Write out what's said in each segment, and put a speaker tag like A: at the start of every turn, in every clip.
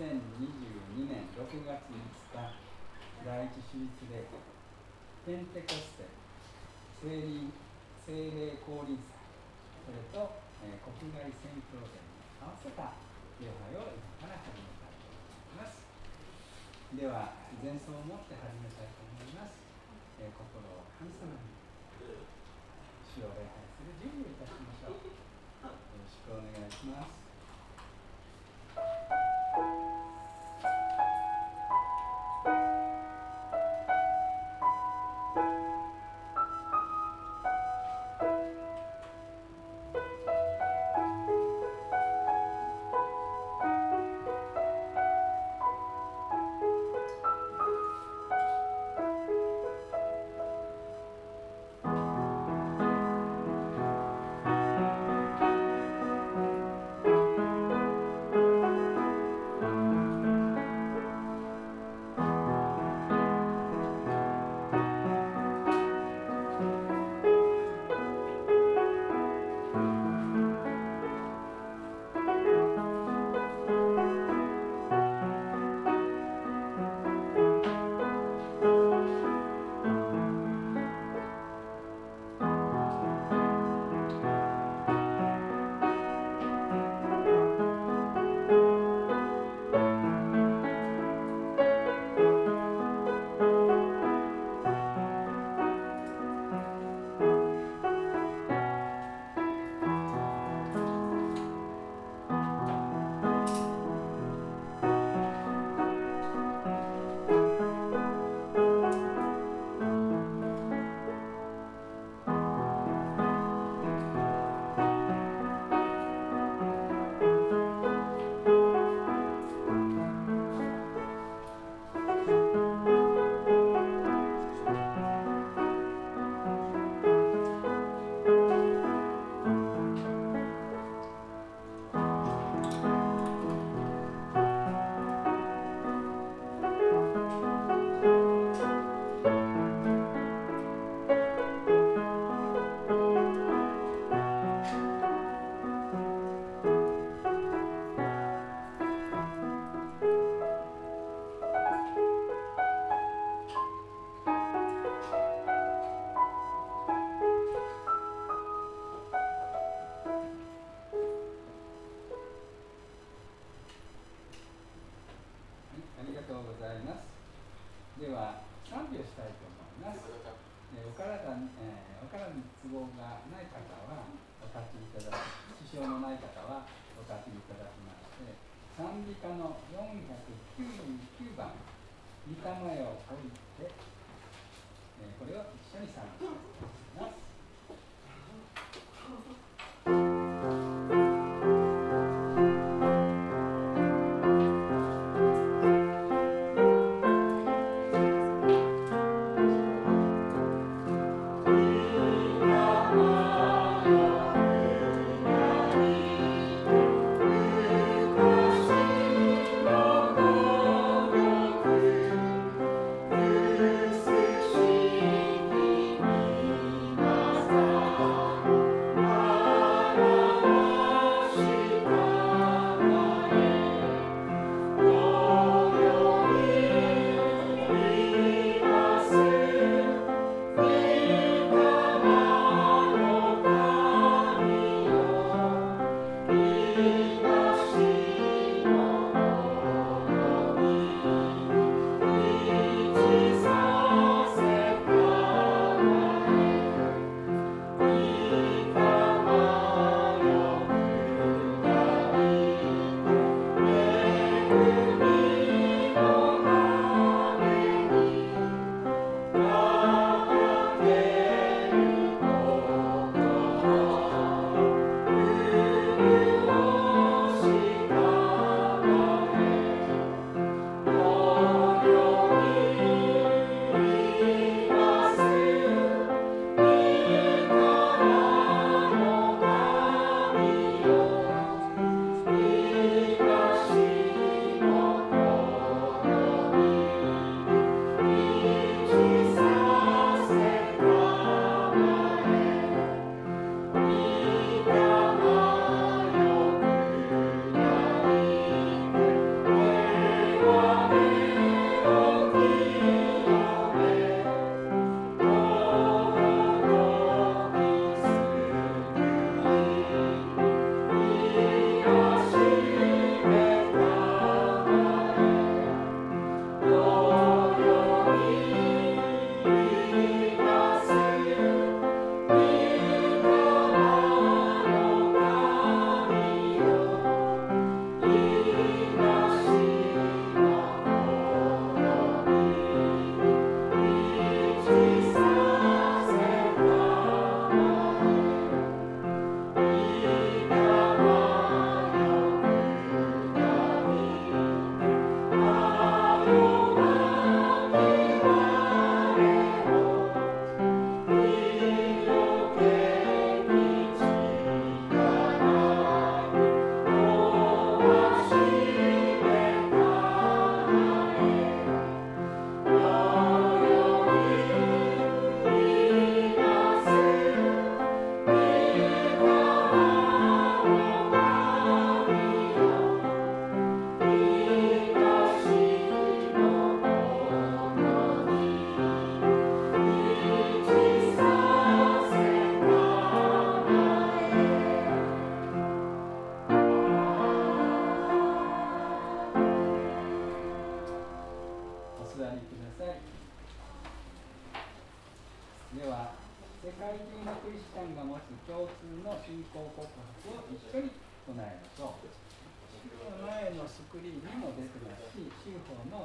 A: 2022年6月5日第一手術礼拝ペンテコステ聖霊聖霊降臨祭それと、えー、国外宣教伝に合わせた礼拝を今から始めたいと思います。では前奏を持って始めたいと思います、えー、心を神様に主を礼拝する準備をいたしましょう。よろしくお願いします。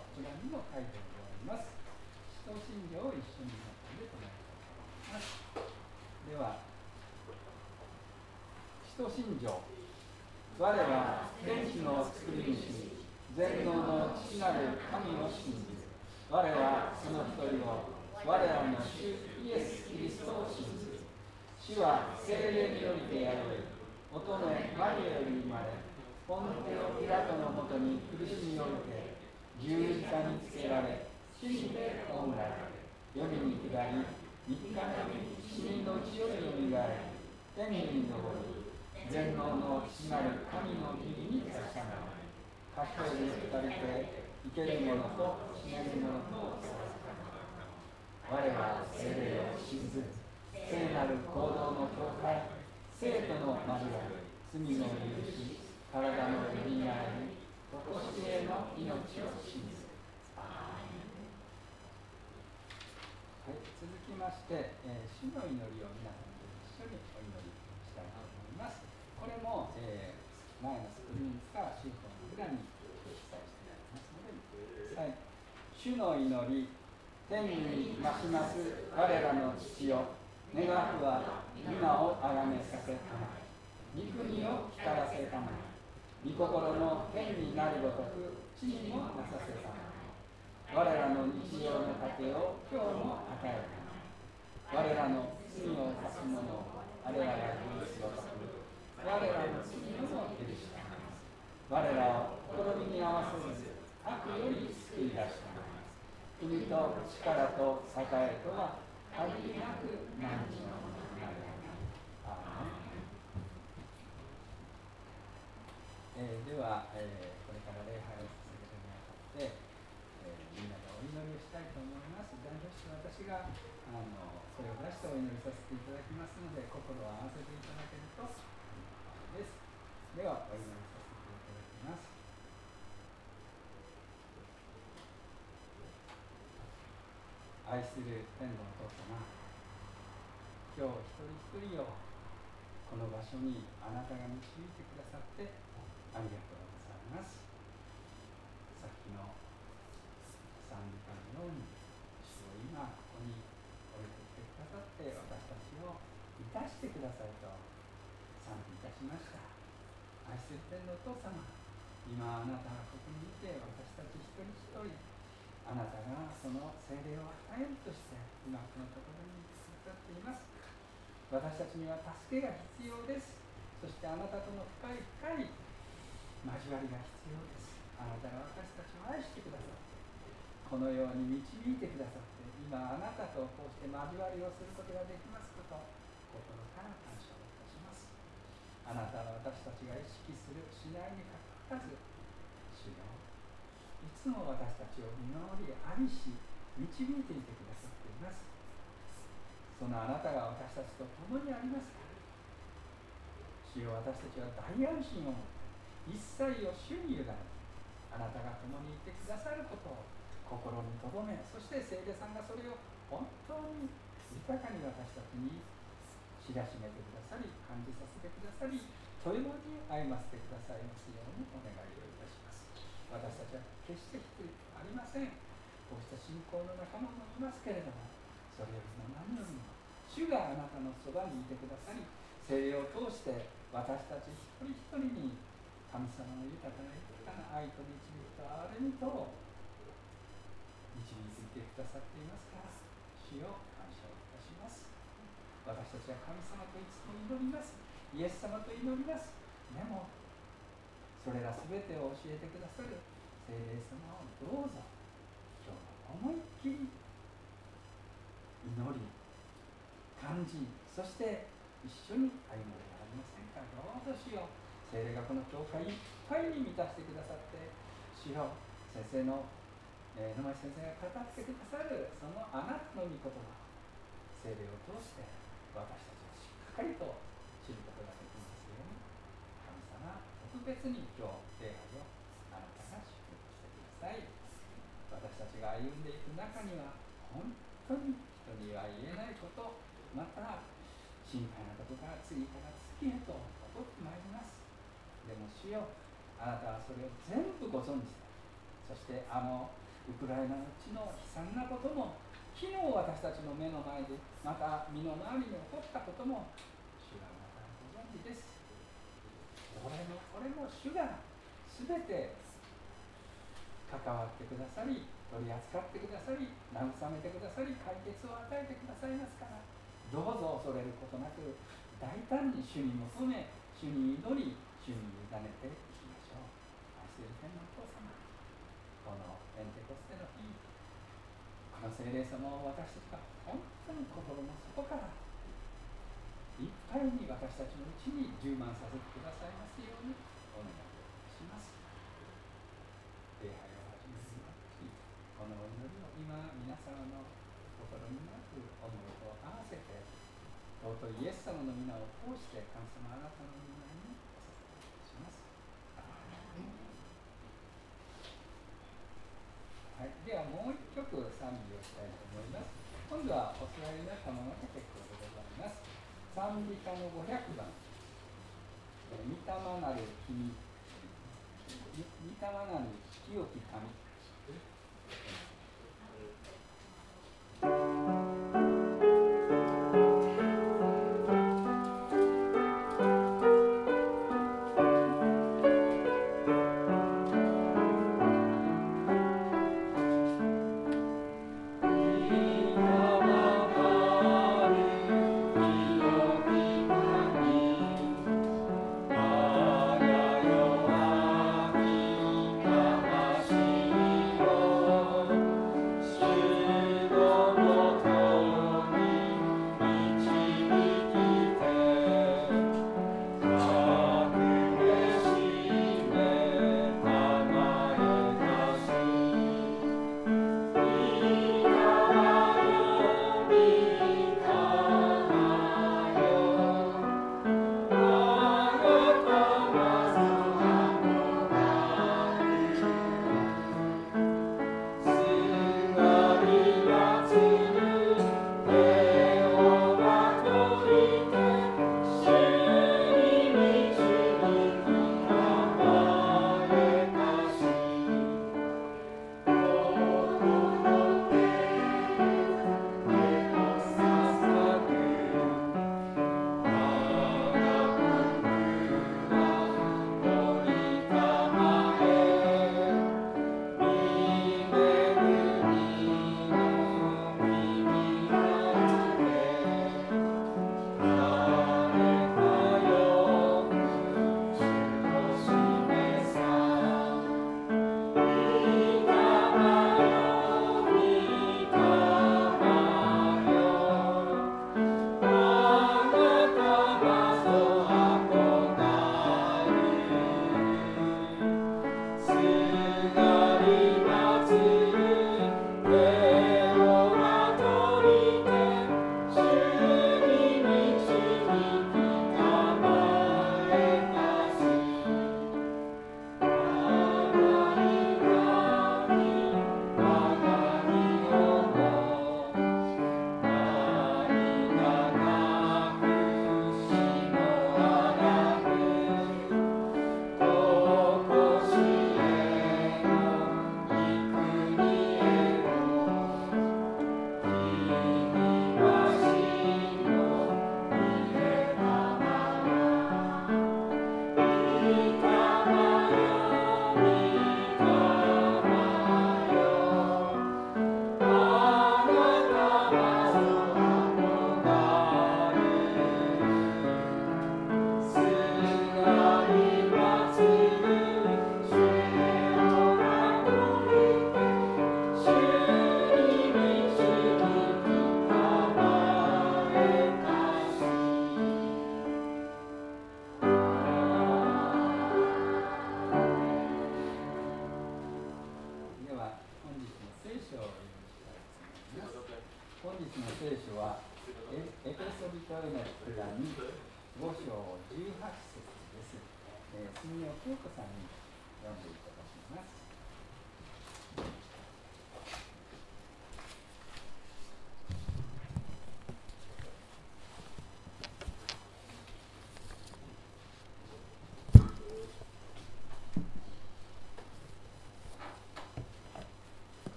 A: 法の裏にも書いております。使徒信条を一緒に持って唱えたいと思います。では、使徒信条。我は天地の作り主、全能の父なる神を信じる。我はその一人を、我らの主イエス・キリストを信じる。主は精霊によりてやる。乙女マリアより生まれ、ポンテオ・ピラトのもとに苦しみを受け、十字架につけられ、死にて葬られ、世に下り、三日目に死人のうちよみがえり、天に昇り、全能の父なる神の義に差し上がる。賢いに二人て、生ける者と死ねる者と我は精霊を信ず。聖なる行動の教会、生徒の交わり、罪の許し、体のよみがえり、とこしえの命を信ずはい、続きまして、えー、主の祈りを皆さんと一緒にお祈りしたいと思います。これも、えー、前のスクリーンか宗教の裏に記載してありますので、はい、主の祈り、天に増します我らの父よ。願わくは皆をあがめさせたまえ。御国を光らせたま御心の天になる。ごとく地にもなさせた我らの日常の糧を今日も与えた我らの罪を犯す者を我らが許すごとく我らの罪をも許した我らを試みに合わせず悪より救い出した国と力と栄えとは限りなく何日のものになるえー、では、えー、これから礼拝を続けるにあたって、えー、みんなでお祈りをしたいと思います。代表して私があの声を出してお祈りさせていただきますので心を合わせていただけるとです。ではお祈りさせていただきます。愛する天のお父様今日一人一人をこの場所にあなたが導いてくださってありがとうございますさっきの賛美歌のように主を今ここに置いてきてくださって私たちを生かしてくださいと賛美いたしました愛する天のお父様今あなたがここにいて私たち一人一人あなたがその精霊を与えるとして今このところにくださっています私たちには助けが必要です。そしてあなたとの深い深い交わりが必要です。あなたが私たちを愛してくださってこのように導いてくださって今あなたとこうして交わりをすることができますこと心から感謝をいたします。あなたは私たちが意識するしないにかかわらず主よいつも私たちを見守り愛し導いていてくださっています。そのあなたが私たちと共にありますから。主よ私たちは大安心を持って一切を主に委ねあなたが共にいてくださることを心に留めそして聖霊さんがそれを本当に豊かに私たちに知らしめてくださり感じさせてくださり豊いに歩ませてくださいますようにお願いをいたします。私たちは決して低いありません。こうした信仰の仲間もいますけれどもそれよりも何よりも主があなたのそばにいてくださり精霊を通して私たち一人一人に神様の豊かな豊かな愛と導きと憐れみと導いてくださっていますから主を感謝をいたします。私たちは神様といつも祈ります。イエス様と祈ります。でもそれら全てを教えてくださる。聖霊様をどうぞ。今日も思いっきり祈り感じそして一緒に歩むではありませんか。どうぞしよう。聖霊がこの教会いっぱいに満たしてくださってしよう先生の、えー、野町先生が語ってくださるそのあなたの御言葉聖霊を通して私たちはしっかりと知ることができます特別に今日礼拝をあなたが祝福してください私たちが歩んでいく中には本当に人には言えないことまた心配なことが次から次へと起こってまいりますでも主よあなたはそれを全部ご存知でそしてあのウクライナの地の悲惨なことも昨日私たちの目の前でまた身の回りに起こったことも主はまたご存知です。これもこれも主が全て関わってくださり取り扱ってくださり慰めてくださり解決を与えてくださいますからどうぞ恐れることなく大胆に主に求め主に祈り主に委ねていきましょう。愛する天のお父様このペンテコステの日この聖霊様を私たちが本当に心の底からいっぱいに私たちのうちに充満させてくださいますようにお願いいたします礼拝を始めるにこのお祈りを今皆様の心になく思いと合わせて尊いイエス様の皆を通して神様あなたの皆にお捧げします。はい、ではもう一曲賛美をしたいと思います。今度はお座りになったままで結構でございます。賛美歌の500番。御霊なる君、御霊なる清き神。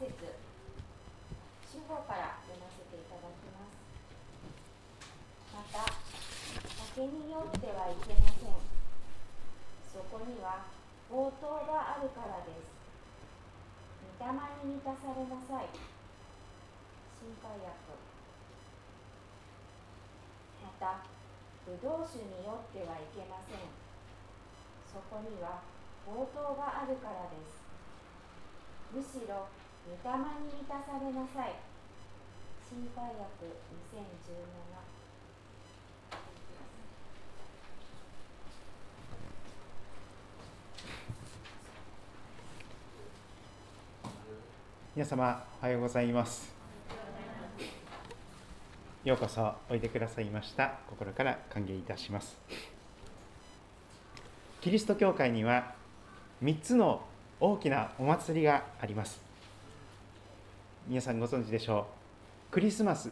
B: 節主語から読ませていただきます。また酒によってはいけません。そこには応答があるからです。御霊に満たされなさい。心配薬。またブドウ酒によってはいけません。そこには応答があるからです。むしろ御霊に満たされなさい。心配薬2017
C: 皆様おはようございます。ようこそおいでくださいました。心から歓迎いたします。キリスト教会には3つの大きなお祭りがあります。皆さんご存知でしょう。クリスマス。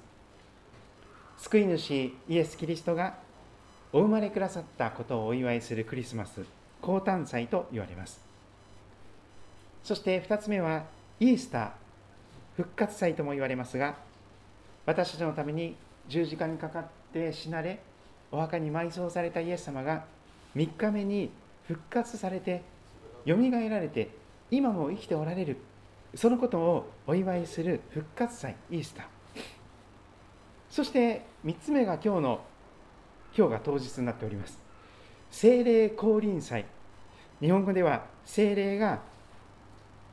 C: 救い主イエス・キリストがお生まれくださったことをお祝いするクリスマス。降誕祭と言われます。そして2つ目はイースター復活祭とも言われますが私たちのために十字架にかかって死なれお墓に埋葬されたイエス様が3日目に復活されてよみがえられて今も生きておられるそのことをお祝いする復活祭イースター。そして3つ目が今日の今日が当日になっております。精霊降臨祭。日本語では精霊が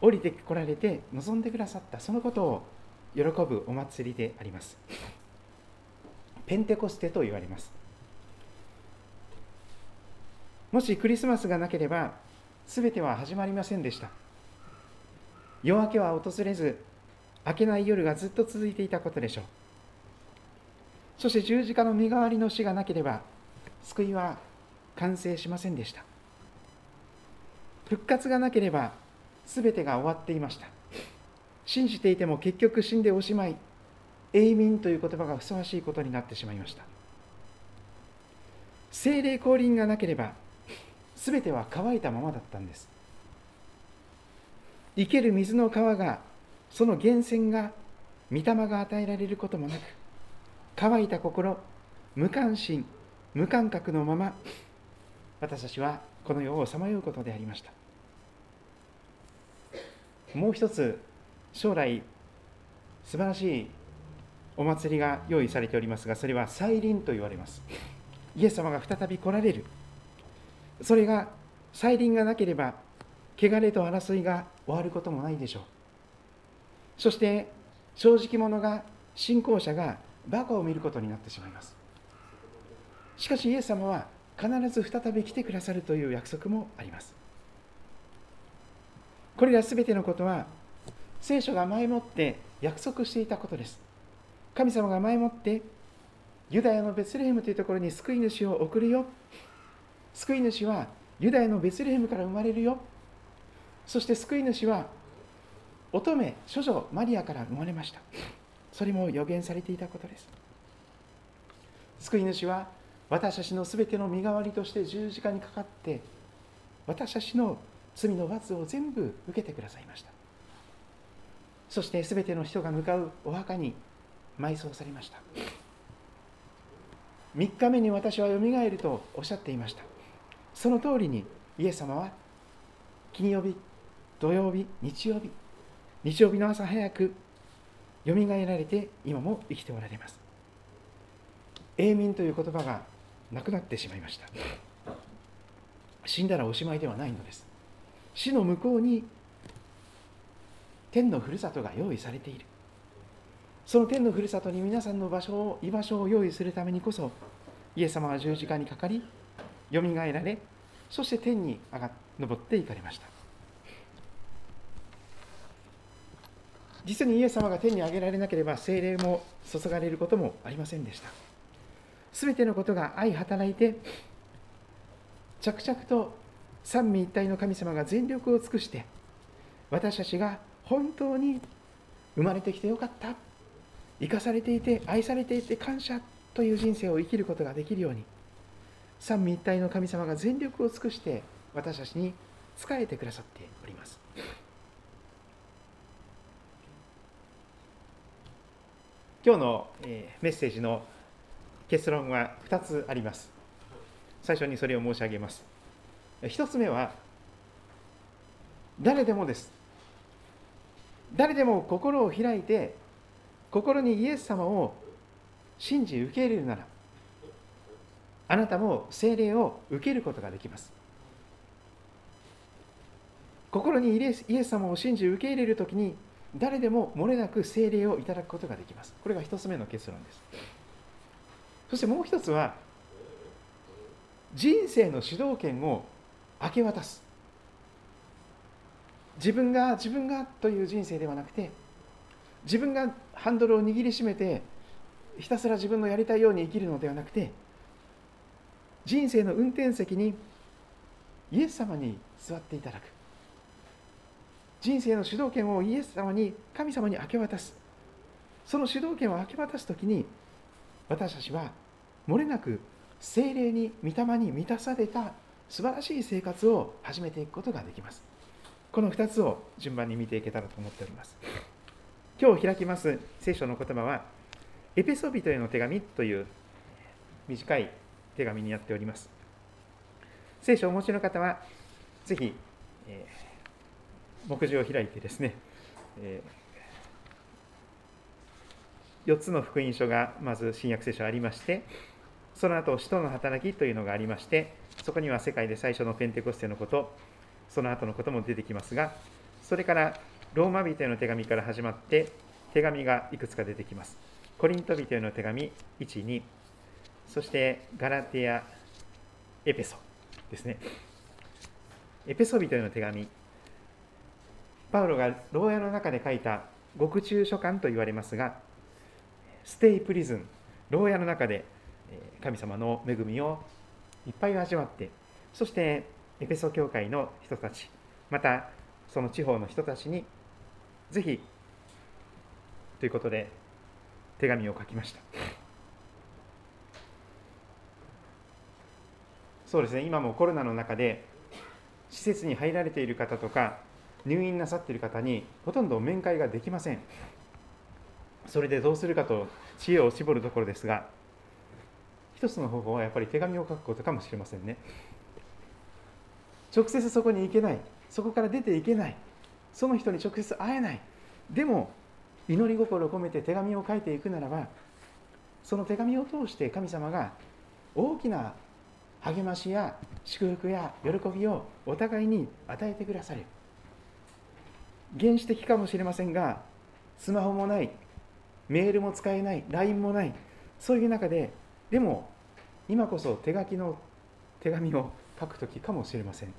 C: 降りてこられて望んでくださった。そのことを喜ぶお祭りであります。ペンテコステと言われます。もしクリスマスがなければ全ては始まりませんでした。夜明けは訪れず明けない夜がずっと続いていたことでしょう。そして十字架の身代わりの死がなければ救いは完成しませんでした。復活がなければ全てが終わっていました。信じていても結局死んでおしまい永民という言葉がふさわしいことになってしまいました。精霊降臨がなければ全ては乾いたままだったんです。生ける水の川がその源泉が御霊が与えられることもなく乾いた心無関心無感覚のまま私たちはこの世をさまようことでありました。もう一つ将来素晴らしいお祭りが用意されておりますがそれは再臨と言われます。イエス様が再び来られる。それが再臨がなければ汚れと争いが終わることもないでしょう。そして正直者が信仰者がバカを見ることになってしまいます。しかしイエス様は必ず再び来てくださるという約束もあります。これらすべてのことは聖書が前もって約束していたことです。神様が前もってユダヤのベツレヘムというところに救い主を送るよ。救い主はユダヤのベツレヘムから生まれるよ。そして救い主は乙女処女マリアから生まれました。それも予言されていたことです。救い主は私たちのすべての身代わりとして十字架にかかって私たちの罪の罰を全部受けてくださいました。そしてすべての人が向かうお墓に埋葬されました。3日目に私はよみがえるとおっしゃっていました。その通りにイエス様は金曜日土曜日日曜日。日曜日の朝早くよみがえられて今も生きておられます。永民という言葉がなくなってしまいました。死んだらおしまいではないのです。死の向こうに天のふるさとが用意されている。その天のふるさとに皆さんの場所を居場所を用意するためにこそイエス様は十字架にかかりよみがえられそして天に上が登っていかれました。実にイエス様が天に上げられなければ精霊も注がれることもありませんでした。すべてのことが相働いて着々と三位一体の神様が全力を尽くして私たちが本当に生まれてきてよかった生かされていて愛されていて感謝という人生を生きることができるように三位一体の神様が全力を尽くして私たちに仕えてくださっております。今日の、メッセージの結論は2つあります。最初にそれを申し上げます。1つ目は誰でもです。誰でも心を開いて心にイエス様を信じ受け入れるならあなたも聖霊を受けることができます。心にイエス様を信じ受け入れるときに誰でも漏れなく聖霊をいただくことができます。これが一つ目の結論です。そしてもう一つは人生の主導権を明け渡す。自分が自分がという人生ではなくて自分がハンドルを握りしめてひたすら自分のやりたいように生きるのではなくて人生の運転席にイエス様に座っていただく。人生の主導権をイエス様に神様に明け渡す。その主導権を明け渡す時に私たちはもれなく精霊に御霊に満たされた素晴らしい生活を始めていくことができます。この2つを順番に見ていけたらと思っております。今日開きます聖書の言葉はエペソビトへの手紙という短い手紙になっております。聖書をお持ちの方はぜひ、えー、目次を開いてですね、え、4つの福音書がまず新約聖書ありましてその後使徒の働きというのがありましてそこには世界で最初のペンテコステのことその後のことも出てきますがそれからローマ人への手紙から始まって手紙がいくつか出てきますコリント人への手紙1、2、そしてガラテア、エペソですね。エペソ人への手紙、パウロが牢屋の中で書いた獄中書簡と言われますが、ステイプリズン、牢屋の中で神様の恵みをいっぱい味わって、そしてエペソ教会の人たち、またその地方の人たちに、ぜひということで手紙を書きました。そうですね今もコロナの中で施設に入られている方とか入院なさっている方にほとんど面会ができません。それでどうするかと知恵を絞るところですが一つの方法はやっぱり手紙を書くことかもしれませんね。直接そこに行けない。そこから出ていけない。その人に直接会えない。でも祈り心を込めて手紙を書いていくならばその手紙を通して神様が大きな励ましや祝福や喜びをお互いに与えてくださる。原始的かもしれませんがスマホもないメールも使えない LINE もないそういう中ででも今こそ手書きの手紙を書く時かもしれません。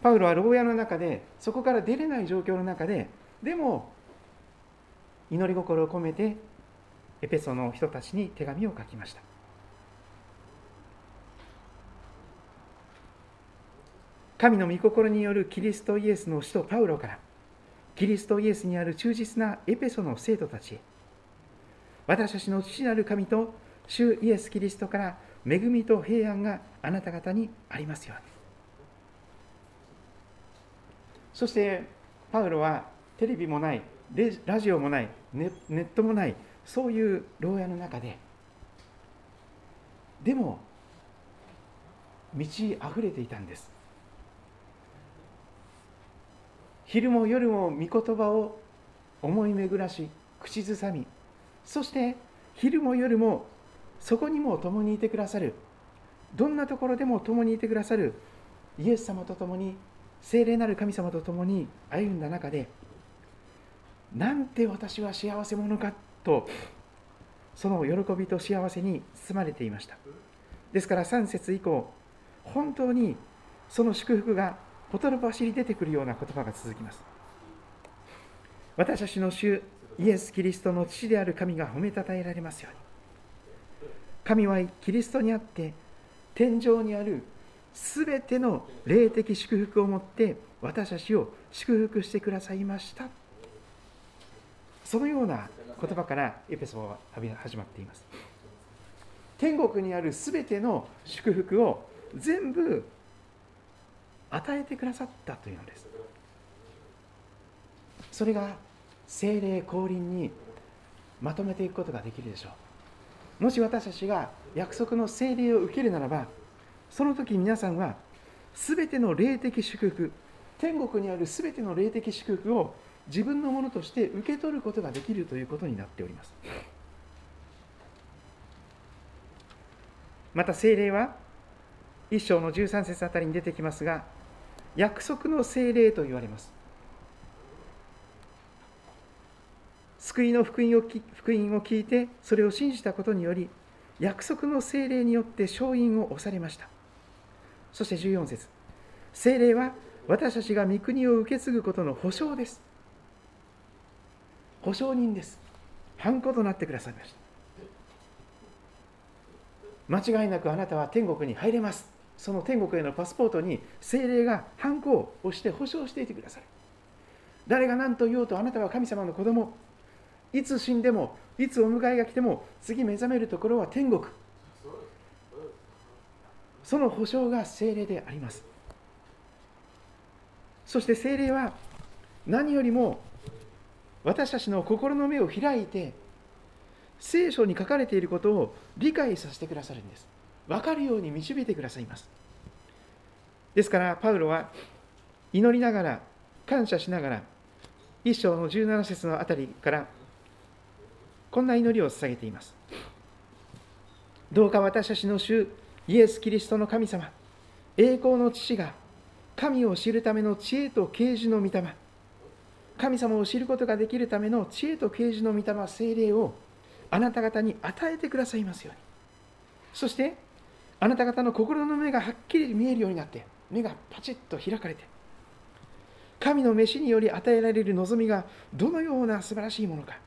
C: パウロは牢屋の中でそこから出れない状況の中ででも祈り心を込めてエペソの人たちに手紙を書きました。神の御心によるキリストイエスの使徒パウロからキリストイエスにある忠実なエペソの生徒たちへ。私たちの父なる神と主イエス・キリストから恵みと平安があなた方にありますように。そしてパウロはテレビもないラジオもないネットもないそういう牢屋の中ででも満ち溢れていたんです。昼も夜も御言葉を思い巡らし口ずさみそして昼も夜もそこにも共にいてくださるどんなところでも共にいてくださるイエス様と共に聖霊なる神様と共に歩んだ中でなんて私は幸せ者かとその喜びと幸せに包まれていました。ですから3節以降本当にその祝福がほとろばしり出てくるような言葉が続きます。私たちの主イエス・キリストの父である神が褒めたたえられますように。神はキリストにあって天井にあるすべての霊的祝福をもって私たちを祝福してくださいました。そのような言葉からエペソは始まっています。天国にあるすべての祝福を全部与えてくださったというのです。それが精霊降臨にまとめていくことができるでしょう。もし私たちが約束の精霊を受けるならばその時皆さんは全ての霊的祝福天国にある全ての霊的祝福を自分のものとして受け取ることができるということになっております。また精霊は一章の13節あたりに出てきますが約束の精霊と言われます。救いの福音を福音を聞いてそれを信じたことにより約束の精霊によって勝因を押されました。そして14節。精霊は私たちが御国を受け継ぐことの保証です。保証人です。ハンコとなってくださいました。間違いなくあなたは天国に入れます。その天国へのパスポートに精霊がハンコを押して保証していてください。誰が何と言おうとあなたは神様の子供。いつ死んでもいつお迎えが来ても次目覚めるところは天国。その保証が精霊であります。そして精霊は何よりも私たちの心の目を開いて聖書に書かれていることを理解させてくださるんです。分かるように導いてくださいます。ですからパウロは祈りながら感謝しながら一章の17節のあたりからこんな祈りを捧げています。どうか私たちの主イエス・キリストの神様栄光の父が神を知るための知恵と啓示の御霊神様を知ることができるための知恵と啓示の御霊精霊をあなた方に与えてくださいますように。そしてあなた方の心の目がはっきり見えるようになって目がパチッと開かれて神の飯により与えられる望みがどのような素晴らしいものか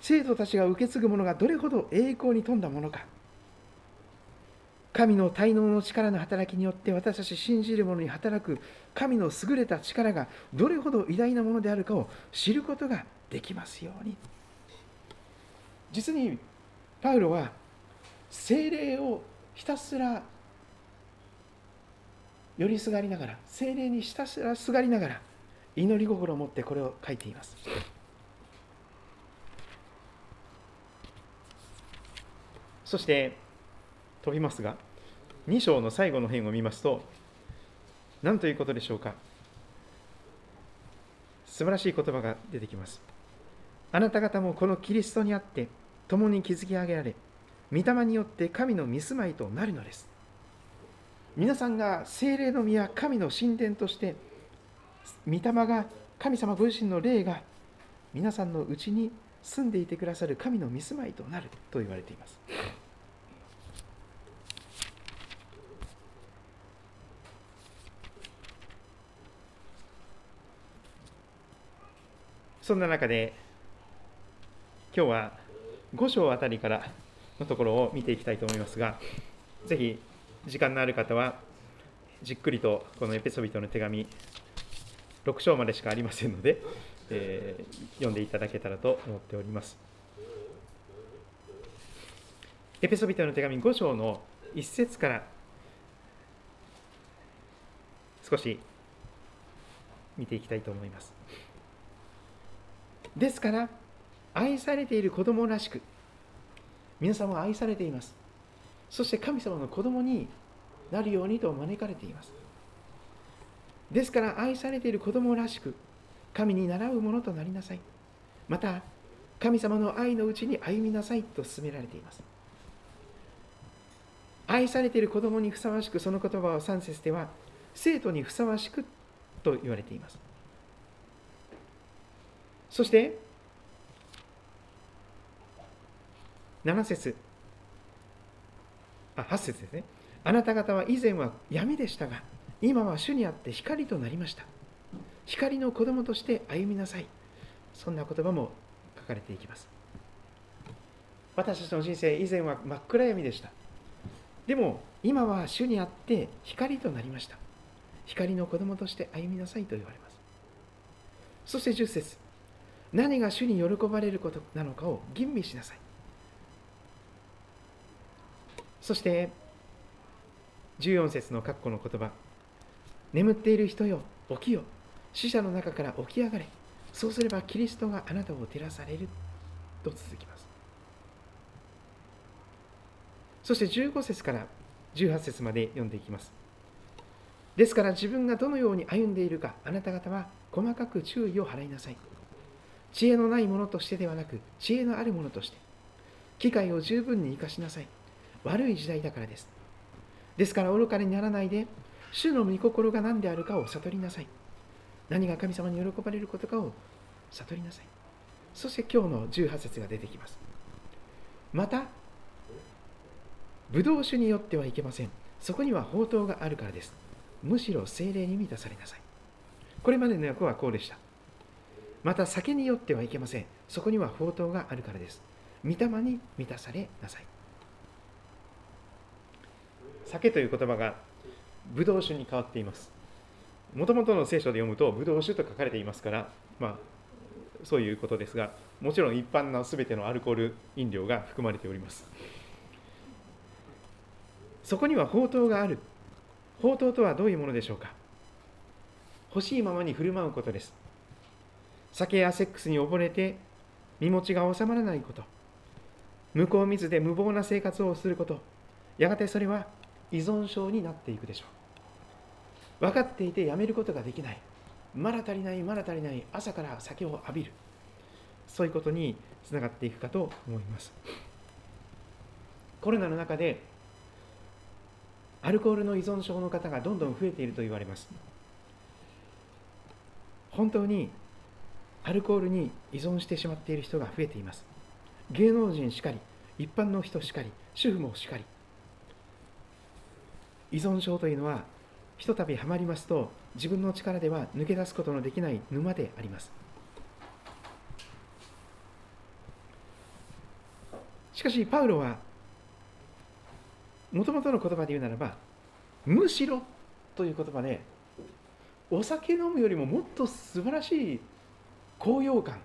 C: 生徒たちが受け継ぐものがどれほど栄光に富んだものか神の滞納の力の働きによって私たち信じる者に働く神の優れた力がどれほど偉大なものであるかを知ることができますように。実にパウロは精霊をひたすら寄りすがりながら精霊にひたすらすがりながら祈り心を持ってこれを書いています。そして飛びますが2章の最後の辺を見ますと何ということでしょうか。素晴らしい言葉が出てきます。あなた方もこのキリストにあって共に築き上げられ御霊によって神の見住まいとなるのです皆さんが精霊の宮神の神殿として御霊が神様ご自身の霊が皆さんのうちに住んでいてくださる神の見住まいとなると言われています。そんな中で今日は5章あたりからのところを見ていきたいと思いますがぜひ時間のある方はじっくりとこのエペソビトの手紙6章までしかありませんので、えー、読んでいただけたらと思っております。エペソビトの手紙5章の1節から少し見ていきたいと思います。ですから愛されている子供らしく皆様は愛されています。そして神様の子供になるようにと招かれています。ですから愛されている子供らしく神に倣うものとなりなさい。また神様の愛のうちに歩みなさいと勧められています。愛されている子供にふさわしくその言葉を3節では生徒にふさわしくと言われています。そして7節。あ8節ですね。あなた方は以前は闇でしたが今は主にあって光となりました。光の子供として歩みなさい。そんな言葉も書かれていきます。私たちの人生以前は真っ暗闇でした。でも今は主にあって光となりました。光の子供として歩みなさいと言われます。そして10節。何が主に喜ばれることなのかを吟味しなさい。そして14節の括弧の言葉。眠っている人よ起きよ。死者の中から起き上がれ。そうすればキリストがあなたを照らされる。と続きます。そして15節から18節まで読んでいきます。ですから自分がどのように歩んでいるかあなた方は細かく注意を払いなさい。知恵のないものとしてではなく知恵のあるものとして。機会を十分に生かしなさい。悪い時代だからです。ですから愚かにならないで主の御心が何であるかを悟りなさい。何が神様に喜ばれることかを悟りなさい。そして今日の18節が出てきます。またブドウ酒によってはいけません。そこには宝刀があるからです。むしろ精霊に満たされなさい。これまでの訳はこうでした。また酒によってはいけません。そこには宝刀があるからです。御霊に満たされなさい。酒という言葉がブドウ酒に変わっています。もともとの聖書で読むとブドウ酒と書かれていますからまあそういうことですがもちろん一般な全てのアルコール飲料が含まれております。そこには宝刀がある。宝刀とはどういうものでしょうか。欲しいままに振る舞うことです。酒やセックスに溺れて身持ちが収まらないこと。向こう水で無謀な生活をすること。やがてそれは依存症になっていくでしょう。分かっていてやめることができない。まだ足りないまだ足りない。朝から酒を浴びる。そういうことにつながっていくかと思います。コロナの中でアルコールの依存症の方がどんどん増えていると言われます。本当にアルコールに依存してしまっている人が増えています。芸能人しかり一般の人しかり主婦もしかり。依存症というのはひとたびはまりますと自分の力では抜け出すことのできない沼であります。しかしパウロはもともとの言葉で言うならばむしろという言葉でお酒飲むよりももっと素晴らしい高揚感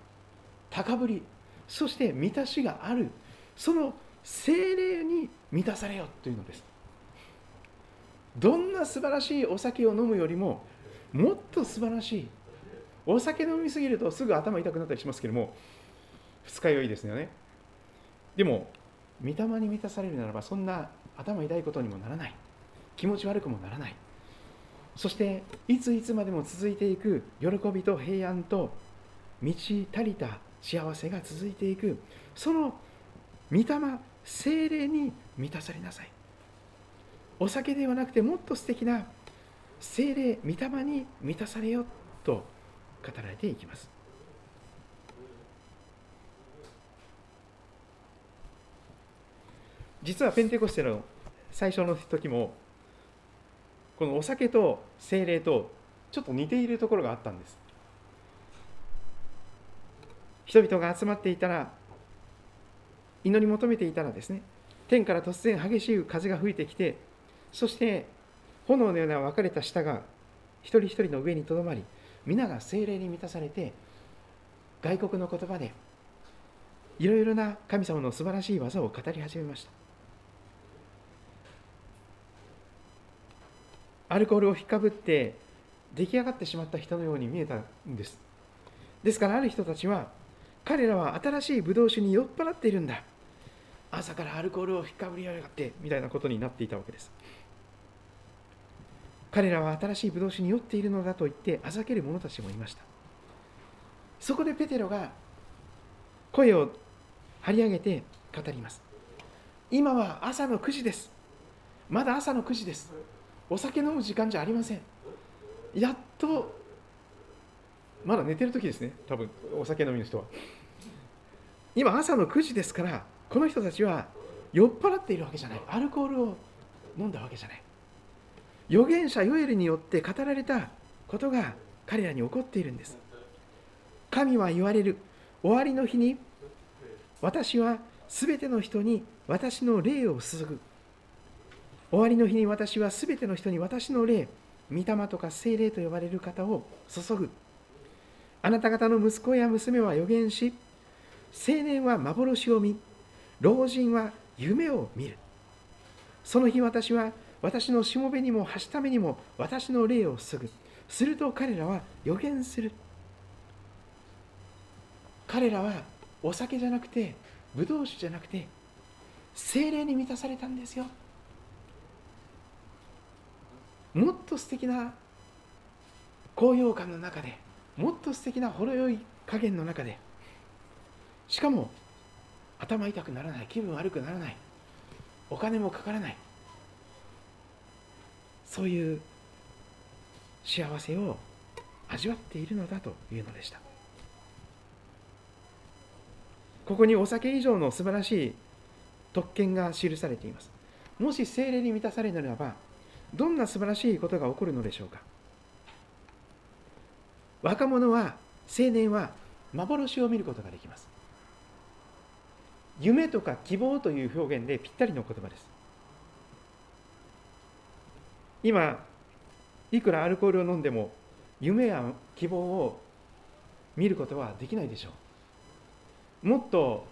C: 高ぶりそして満たしがあるその精霊に満たされよというのです。どんな素晴らしいお酒を飲むよりももっと素晴らしい。お酒飲みすぎるとすぐ頭痛くなったりしますけども二日酔いですよね。でも御霊に満たされるならばそんな頭痛いことにもならない。気持ち悪くもならない。そしていついつまでも続いていく喜びと平安と満ち足りた幸せが続いていくその御霊精霊に満たされなさい。お酒ではなくてもっと素敵な精霊御霊に満たされよと語られていきます。実はペンテコステの最初の時もこのお酒と精霊とちょっと似ているところがあったんです。人々が集まっていたら祈り求めていたらですね天から突然激しい風が吹いてきてそして炎のような分かれた舌が一人一人の上にとどまり皆が精霊に満たされて外国の言葉でいろいろな神様の素晴らしい技を語り始めました。アルコールを引っかぶって出来上がってしまった人のように見えたんです。ですからある人たちは彼らは新しいブドウ酒に酔っ払っているんだ。朝からアルコールを引っかぶりやがってみたいなことになっていたわけです。彼らは新しいブドウ酒に酔っているのだと言ってあざける者たちもいました。そこでペテロが声を張り上げて語ります。今は朝の9時です。まだ朝の9時です。お酒飲む時間じゃありません。やっとまだ寝てる時ですね。多分お酒飲みの人は。今朝の9時ですからこの人たちは酔っ払っているわけじゃない。アルコールを飲んだわけじゃない。預言者ヨエルによって語られたことが彼らに起こっているんです。神は言われる。終わりの日に私はすべての人に私の霊を注ぐ。終わりの日に私はすべての人に私の霊御霊とか精霊と呼ばれる方を注ぐ。あなた方の息子や娘は予言し、青年は幻を見、老人は夢を見る。その日私は私のしもべにもはしためにも私の霊を注ぐ。すると彼らは予言する。彼らはお酒じゃなくてブドウ酒じゃなくて精霊に満たされたんですよ。もっと素敵な高揚感の中でもっと素敵なほろ酔い加減の中でしかも頭痛くならない気分悪くならないお金もかからないそういう幸せを味わっているのだというのでした。ここにお酒以上の素晴らしい特権が記されています。もし精霊に満たされるならばどんな素晴らしいことが起こるのでしょうか。若者は青年は幻を見ることができます。夢とか希望という表現でぴったりの言葉です。今いくらアルコールを飲んでも夢や希望を見ることはできないでしょう。もっと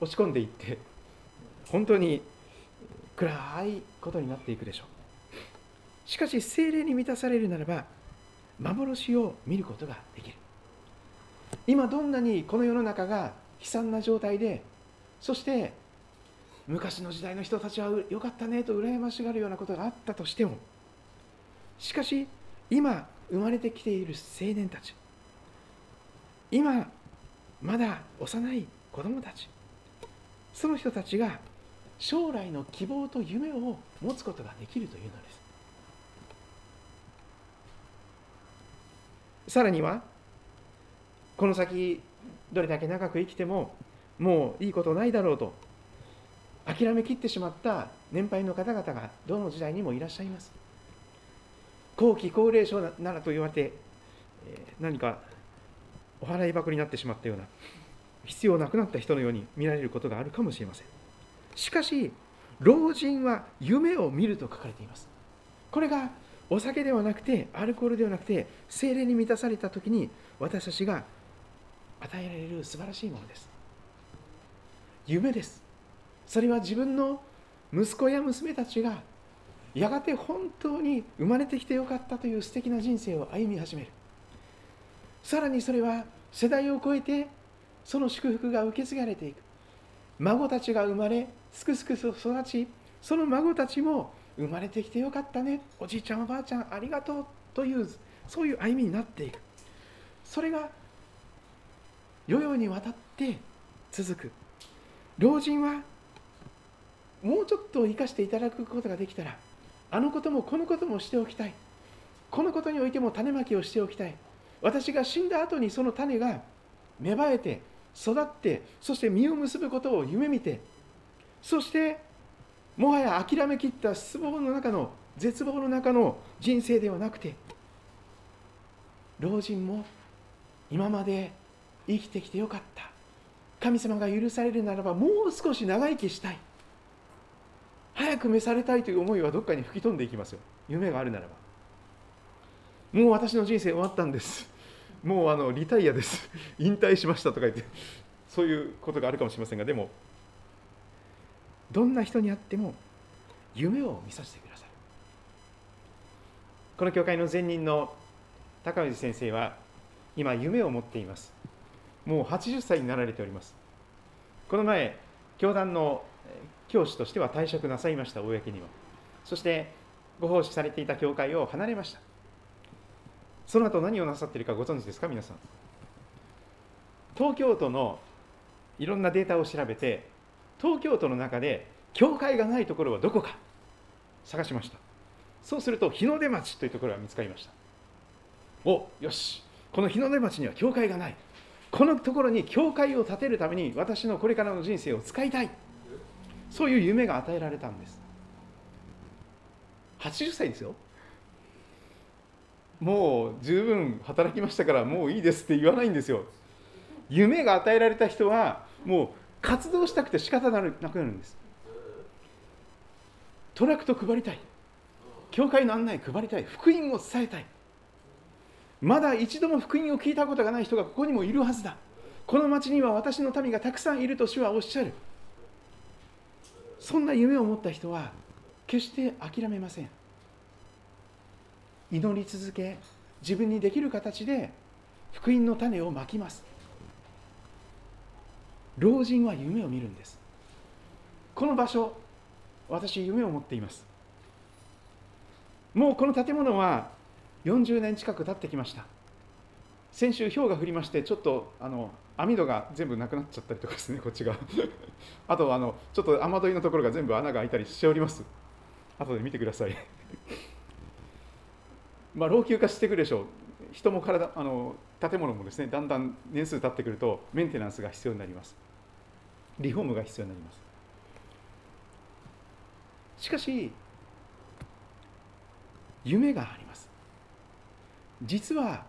C: 落ち込んでいって本当に暗いことになっていくでしょう。しかし精霊に満たされるならば幻を見ることができる。今どんなにこの世の中が悲惨な状態でそして昔の時代の人たちはよかったねと羨ましがるようなことがあったとしてもしかし今生まれてきている青年たち今まだ幼い子供たちその人たちが将来の希望と夢を持つことができるというのです。さらにはこの先どれだけ長く生きてももういいことないだろうと諦めきってしまった年配の方々がどの時代にもいらっしゃいます。後期高齢者ならと言われて、え何かお払い箱になってしまったような必要なくなった人のように見られることがあるかもしれません。しかし老人は夢を見ると書かれています。これがお酒ではなくてアルコールではなくて精霊に満たされた時に私たちが与えられる素晴らしいものです。夢です。それは自分の息子や娘たちがやがて本当に生まれてきてよかったという素敵な人生を歩み始める。さらにそれは世代を超えてその祝福が受け継がれていく。孫たちが生まれすくすく育ちその孫たちも生まれてきてよかったね。おじいちゃんおばあちゃんありがとうというそういう歩みになっていく。それが世々にわたって続く。老人はもうちょっと生かしていただくことができたらあのこともこのこともしておきたい。このことにおいても種まきをしておきたい。私が死んだ後にその種が芽生えて育ってそして実を結ぶことを夢見てそしてもはや諦めきった失望の中の絶望の中の人生ではなくて老人も今まで生きてきてよかった。神様が許されるならばもう少し長生きしたい。早く召されたいという思いはどっかに吹き飛んでいきますよ。夢があるならば。もう私の人生終わったんです。もうあのリタイアです。引退しましたとか言って。そういうことがあるかもしれませんが。でもどんな人に会っても夢を見させてくださいこの教会の前任の高氏先生は今夢を持っています。もう80歳になられております。この前教団の教師としては退職なさいました公には。そしてご奉仕されていた教会を離れました。その後何をなさっているかご存知ですか皆さん。東京都のいろんなデータを調べて東京都の中で教会がないところはどこか探しました。そうすると日の出町というところが見つかりました。およし。この日の出町には教会がない。このところに教会を建てるために私のこれからの人生を使いたい。そういう夢が与えられたんです。80歳ですよ。もう十分働きましたからもういいですって言わないんですよ。夢が与えられた人はもう活動したくて仕方なくなるんです。トラクト配りたい。教会の案内配りたい。福音を伝えたい。まだ一度も福音を聞いたことがない人がここにもいるはずだ。この町には私の民がたくさんいると主はおっしゃる。そんな夢を持った人は決して諦めません。祈り続け自分にできる形で福音の種をまきます。老人は夢を見るんです。この場所私夢を持っています。もうこの建物は40年近く経ってきました。先週氷が降りましてちょっとあの網戸が全部なくなっちゃったりとかですねこっちが。あとあのちょっと雨どいのところが全部穴が開いたりしております。後で見てください。まあ老朽化してくるでしょう。人も体あの建物もですねだんだん年数経ってくるとメンテナンスが必要になります。リフォームが必要になります。しかし夢があります。実は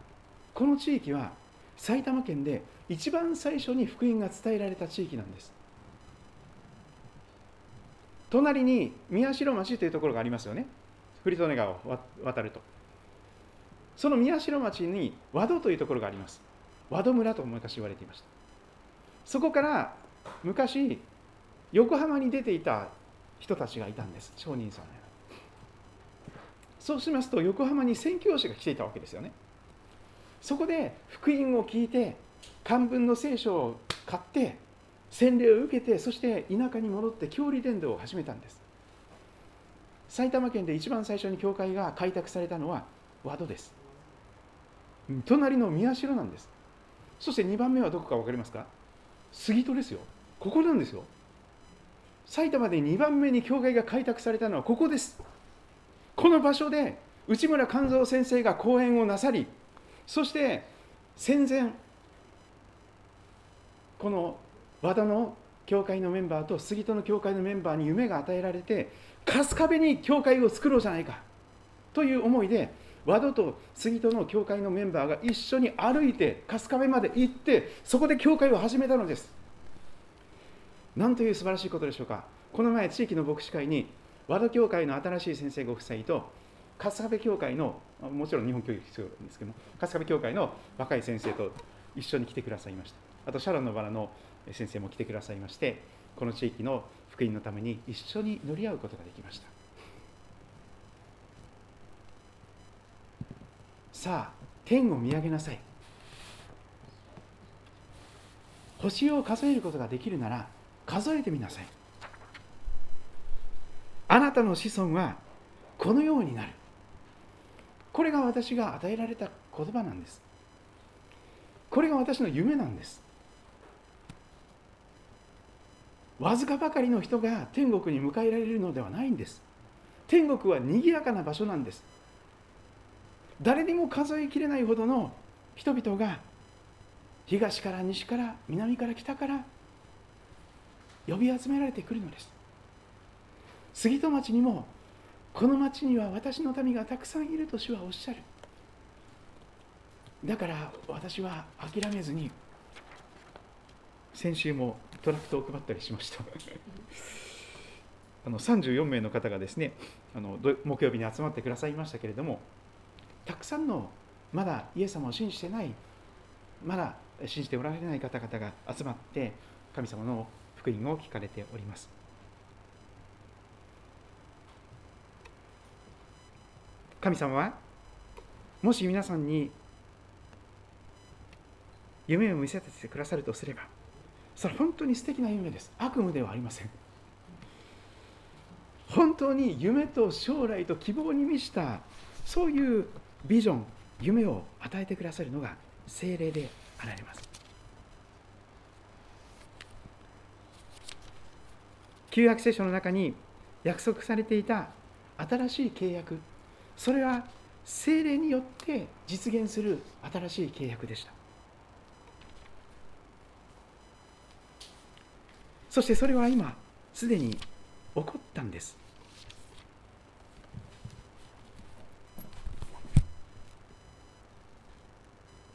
C: この地域は埼玉県で一番最初に福音が伝えられた地域なんです。隣に宮代町というところがありますよね。振利根川を渡ると。その宮代町に和戸というところがあります。和戸村と昔言われていました。そこから昔横浜に出ていた人たちがいたんです。商人さんそうしますと横浜に宣教師が来ていたわけですよね。そこで福音を聞いて漢文の聖書を買って洗礼を受けてそして田舎に戻って教理伝道を始めたんです。埼玉県で一番最初に教会が開拓されたのは和戸です。隣の宮代なんです。そして2番目はどこか分かりますか？杉戸ですよ。ここなんですよ。埼玉で2番目に教会が開拓されたのはここです。この場所で内村勘三先生が講演をなさりそして戦前この和田の教会のメンバーと杉戸の教会のメンバーに夢が与えられて春日部に教会を作ろうじゃないかという思いで和戸と杉戸の教会のメンバーが一緒に歩いて春日部まで行ってそこで教会を始めたのです。なんという素晴らしいことでしょうか。この前地域の牧師会に和田教会の新しい先生ご夫妻と春日部教会のもちろん日本教育必要なんですけども春日部教会の若い先生と一緒に来てくださいました。あとシャロンのバラの先生も来てくださいましてこの地域の福音のために一緒に乗り合うことができました。さあ天を見上げなさい。星を数えることができるなら数えてみなさい。あなたの子孫はこのようになる。これが私が与えられた言葉なんです。これが私の夢なんです。わずかばかりの人が天国に迎えられるのではないんです。天国は賑やかな場所なんです。誰にも数えきれないほどの人々が東から西から南から北から呼び集められてくるのです。杉戸町にもこの町には私の民がたくさんいると主はおっしゃる。だから私は諦めずに先週もトラクトを配ったりしました。あの34名の方がですねあの木曜日に集まってくださいましたけれどもたくさんのまだイエス様を信じてないまだ信じておられない方々が集まって神様の福音を聞かれております。神様はもし皆さんに夢を見せてくださるとすればそれは本当に素敵な夢です。悪夢ではありません。本当に夢と将来と希望に満ちたそういうビジョン夢を与えてくださるのが精霊であられます。旧約聖書の中に約束されていた新しい契約それは精霊によって実現する新しい契約でした。そしてそれは今すでに起こったんです。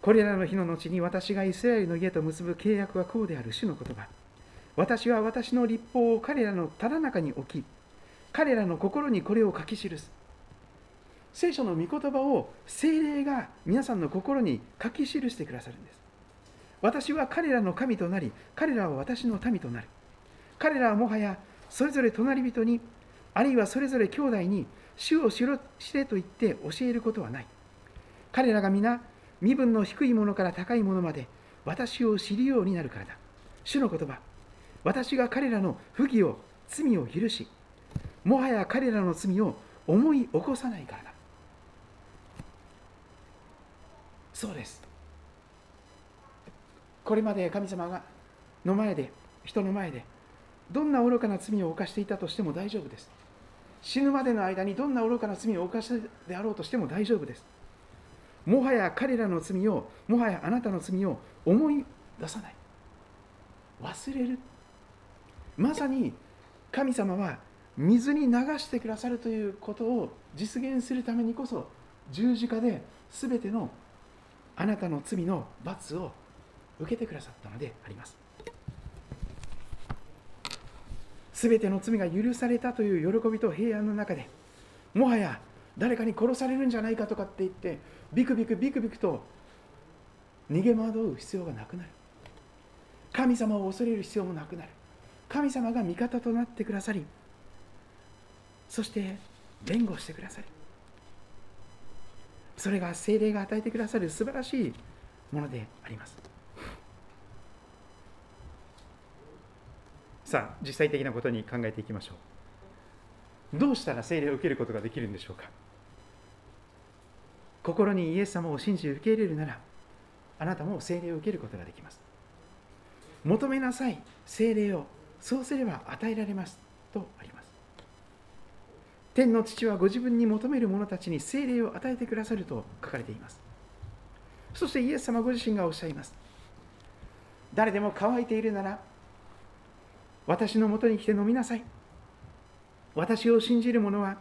C: これらの日の後に私がイスラエルの家と結ぶ契約はこうである主の言葉。私は私の立法を彼らのただ中に置き彼らの心にこれを書き記す。聖書の御言葉を精霊が皆さんの心に書き記してくださるんです。私は彼らの神となり彼らは私の民となる。彼らはもはやそれぞれ隣人にあるいはそれぞれ兄弟に主を知れと言って教えることはない。彼らが皆身分の低いものから高いものまで私を知るようになるからだ。主の言葉私が彼らの不義を罪を許しもはや彼らの罪を思い起こさないからだ。そうです。これまで神様がの前で人の前でどんな愚かな罪を犯していたとしても大丈夫です。死ぬまでの間にどんな愚かな罪を犯してであろうとしても大丈夫です。もはや彼らの罪をもはやあなたの罪を思い出さない。忘れる。まさに神様は水に流してくださるということを実現するためにこそ十字架で全てのあなたの罪の罰を受けてくださったのであります。全ての罪が許されたという喜びと平安の中でもはや誰かに殺されるんじゃないかとかって言ってビクビクビクビクと逃げ惑う必要がなくなる。神様を恐れる必要もなくなる。神様が味方となってくださりそして弁護してくださるそれが精霊が与えてくださる素晴らしいものであります。さあ実際的なことに考えていきましょう。どうしたら聖霊を受けることができるんでしょうか。心にイエス様を信じ受け入れるならあなたも聖霊を受けることができます。求めなさい。聖霊をそうすれば与えられますとあります。天の父はご自分に求める者たちに聖霊を与えてくださると書かれています。そしてイエス様ご自身がおっしゃいます。誰でも乾いているなら私のもとに来て飲みなさい。私を信じる者は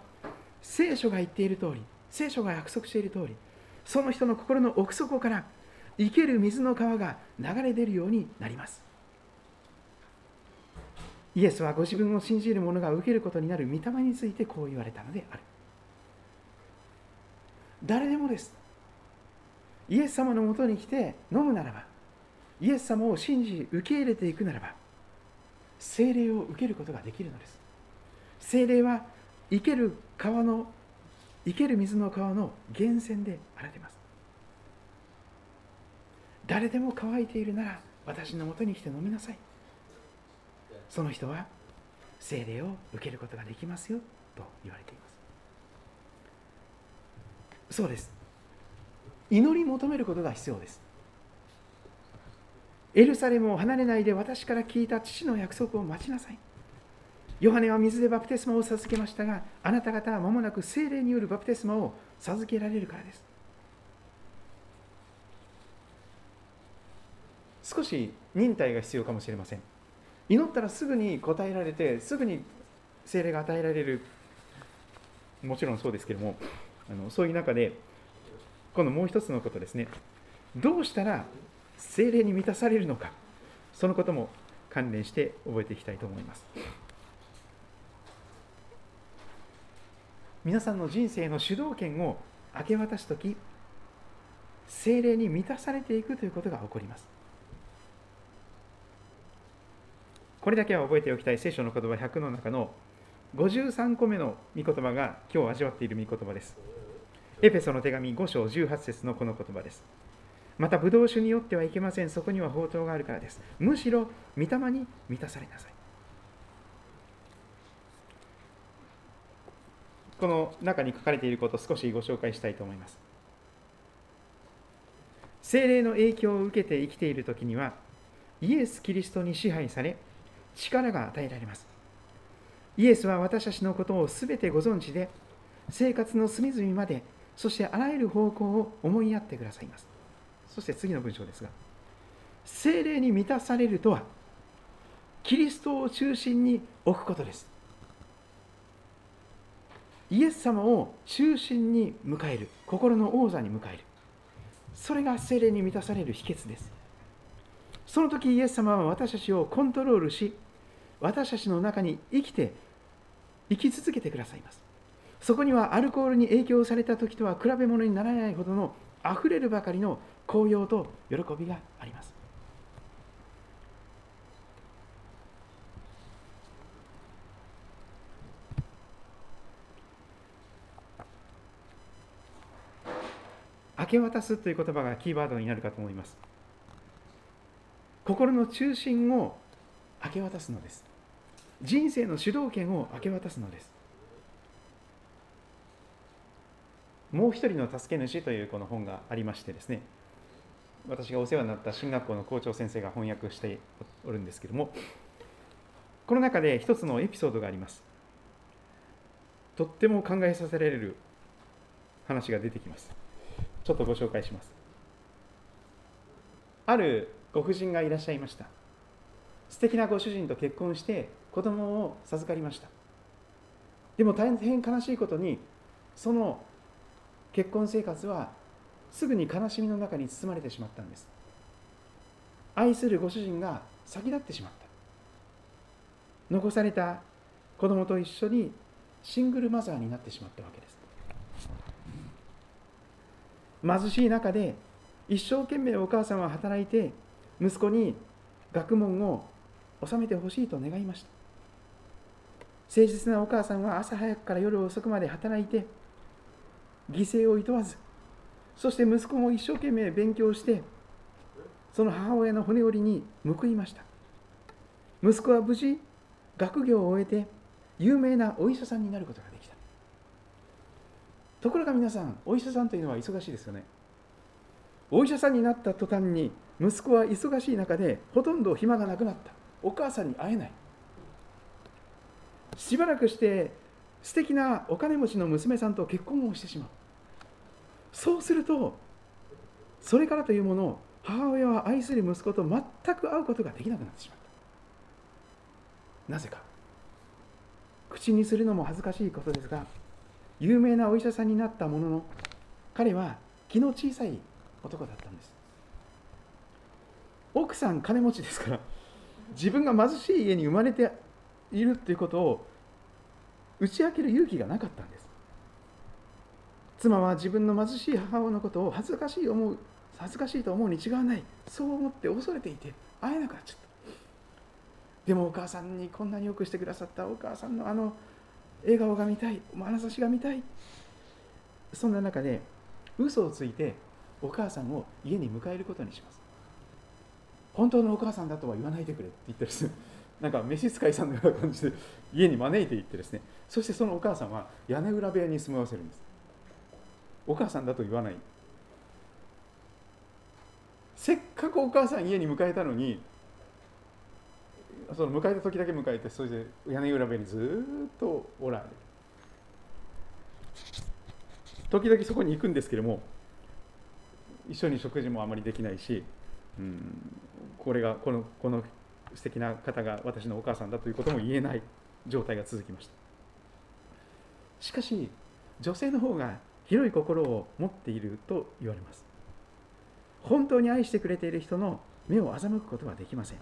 C: 聖書が言っている通り聖書が約束している通りその人の心の奥底から生ける水の川が流れ出るようになります。イエスはご自分を信じる者が受けることになる御霊についてこう言われたのである。誰でもです。イエス様のもとに来て飲むならばイエス様を信じ受け入れていくならば精霊を受けることができるのです。精霊は生ける川の生ける水の川の源泉であられます。誰でも乾いているなら私のもとに来て飲みなさい。その人は聖霊を受けることができますよと言われています。そうです。祈り求めることが必要です。エルサレムを離れないで私から聞いた父の約束を待ちなさい。ヨハネは水でバプテスマを授けましたがあなた方は間もなく聖霊によるバプテスマを授けられるからです。少し忍耐が必要かもしれません。祈ったらすぐに答えられてすぐに精霊が与えられる。もちろんそうですけれどもあのそういう中で今度もう一つのことですね。どうしたら精霊に満たされるのかそのことも関連して覚えていきたいと思います皆さんの人生の主導権を明け渡す時精霊に満たされていくということが起こりますこれだけは覚えておきたい聖書の言葉100の中の53個目の御言葉が今日味わっている御言葉です。エペソの手紙5章18節のこの言葉です。また、ブドウ酒によってはいけません。そこには宝刀があるからです。むしろ、御霊に満たされなさい。この中に書かれていることを少しご紹介したいと思います。精霊の影響を受けて生きている時には、イエス・キリストに支配され、力が与えられます。イエスは私たちのことをすべてご存知で、生活の隅々まで、そしてあらゆる方向を思いやってくださいます。そして次の文章ですが、精霊に満たされるとは、キリストを中心に置くことです。イエス様を中心に迎える、心の王座に迎える。それが精霊に満たされる秘訣です。その時イエス様は私たちをコントロールし、私たちの中に生きて生き続けてくださいますそこにはアルコールに影響された時とは比べ物にならないほどのあふれるばかりの高揚と喜びがあります。明け渡すという言葉がキーワードになるかと思います。心の中心を明け渡すのです。人生の主導権を明け渡すのです。もう一人の助け主というこの本がありましてですね。私がお世話になった進学校の校長先生が翻訳しておるんですけどもこの中で一つのエピソードがあります。とっても考えさせられる話が出てきます。ちょっとご紹介します。あるご婦人がいらっしゃいました。素敵なご主人と結婚して子供を授かりました。でも大変悲しいことにその結婚生活はすぐに悲しみの中に包まれてしまったんです。愛するご主人が先立ってしまった。残された子供と一緒にシングルマザーになってしまったわけです。貧しい中で一生懸命お母さんは働いて息子に学問を収めてほしいと願いました。誠実なお母さんは朝早くから夜遅くまで働いて犠牲をいとわずそして息子も一生懸命勉強してその母親の骨折りに報いました。息子は無事学業を終えて有名なお医者さんになることができた。ところが皆さんお医者さんというのは忙しいですよね。お医者さんになった途端に息子は忙しい中でほとんど暇がなくなった。お母さんに会えない。しばらくして素敵なお金持ちの娘さんと結婚をしてしまう。そうするとそれからというものを母親は愛する息子と全く会うことができなくなってしまった。なぜか。口にするのも恥ずかしいことですが有名なお医者さんになったものの彼は気の小さい男だったんです。奥さん金持ちですから自分が貧しい家に生まれているということを打ち明ける勇気がなかったんです。妻は自分の貧しい母親のことを恥ずかしい思う恥ずかしいと思うに違わない。そう思って恐れていて会えなくなっちゃった。でもお母さんにこんなによくしてくださったお母さんのあの笑顔が見たい眼差しが見たい。そんな中で嘘をついてお母さんを家に迎えることにします。本当のお母さんだとは言わないでくれって言ってですねなんか召使いさんのような感じで家に招いていってですね。そしてそのお母さんは屋根裏部屋に住まわせるんです。お母さんだと言わない。せっかくお母さん家に迎えたのにその迎えた時だけ迎えてそれで屋根裏部にずっとおられる。時々そこに行くんですけれども一緒に食事もあまりできないし、うん、これがこのこの素敵な方が私のお母さんだということも言えない状態が続きました。しかし女性の方が広い心を持っていると言われます。本当に愛してくれている人の目を欺くことはできません。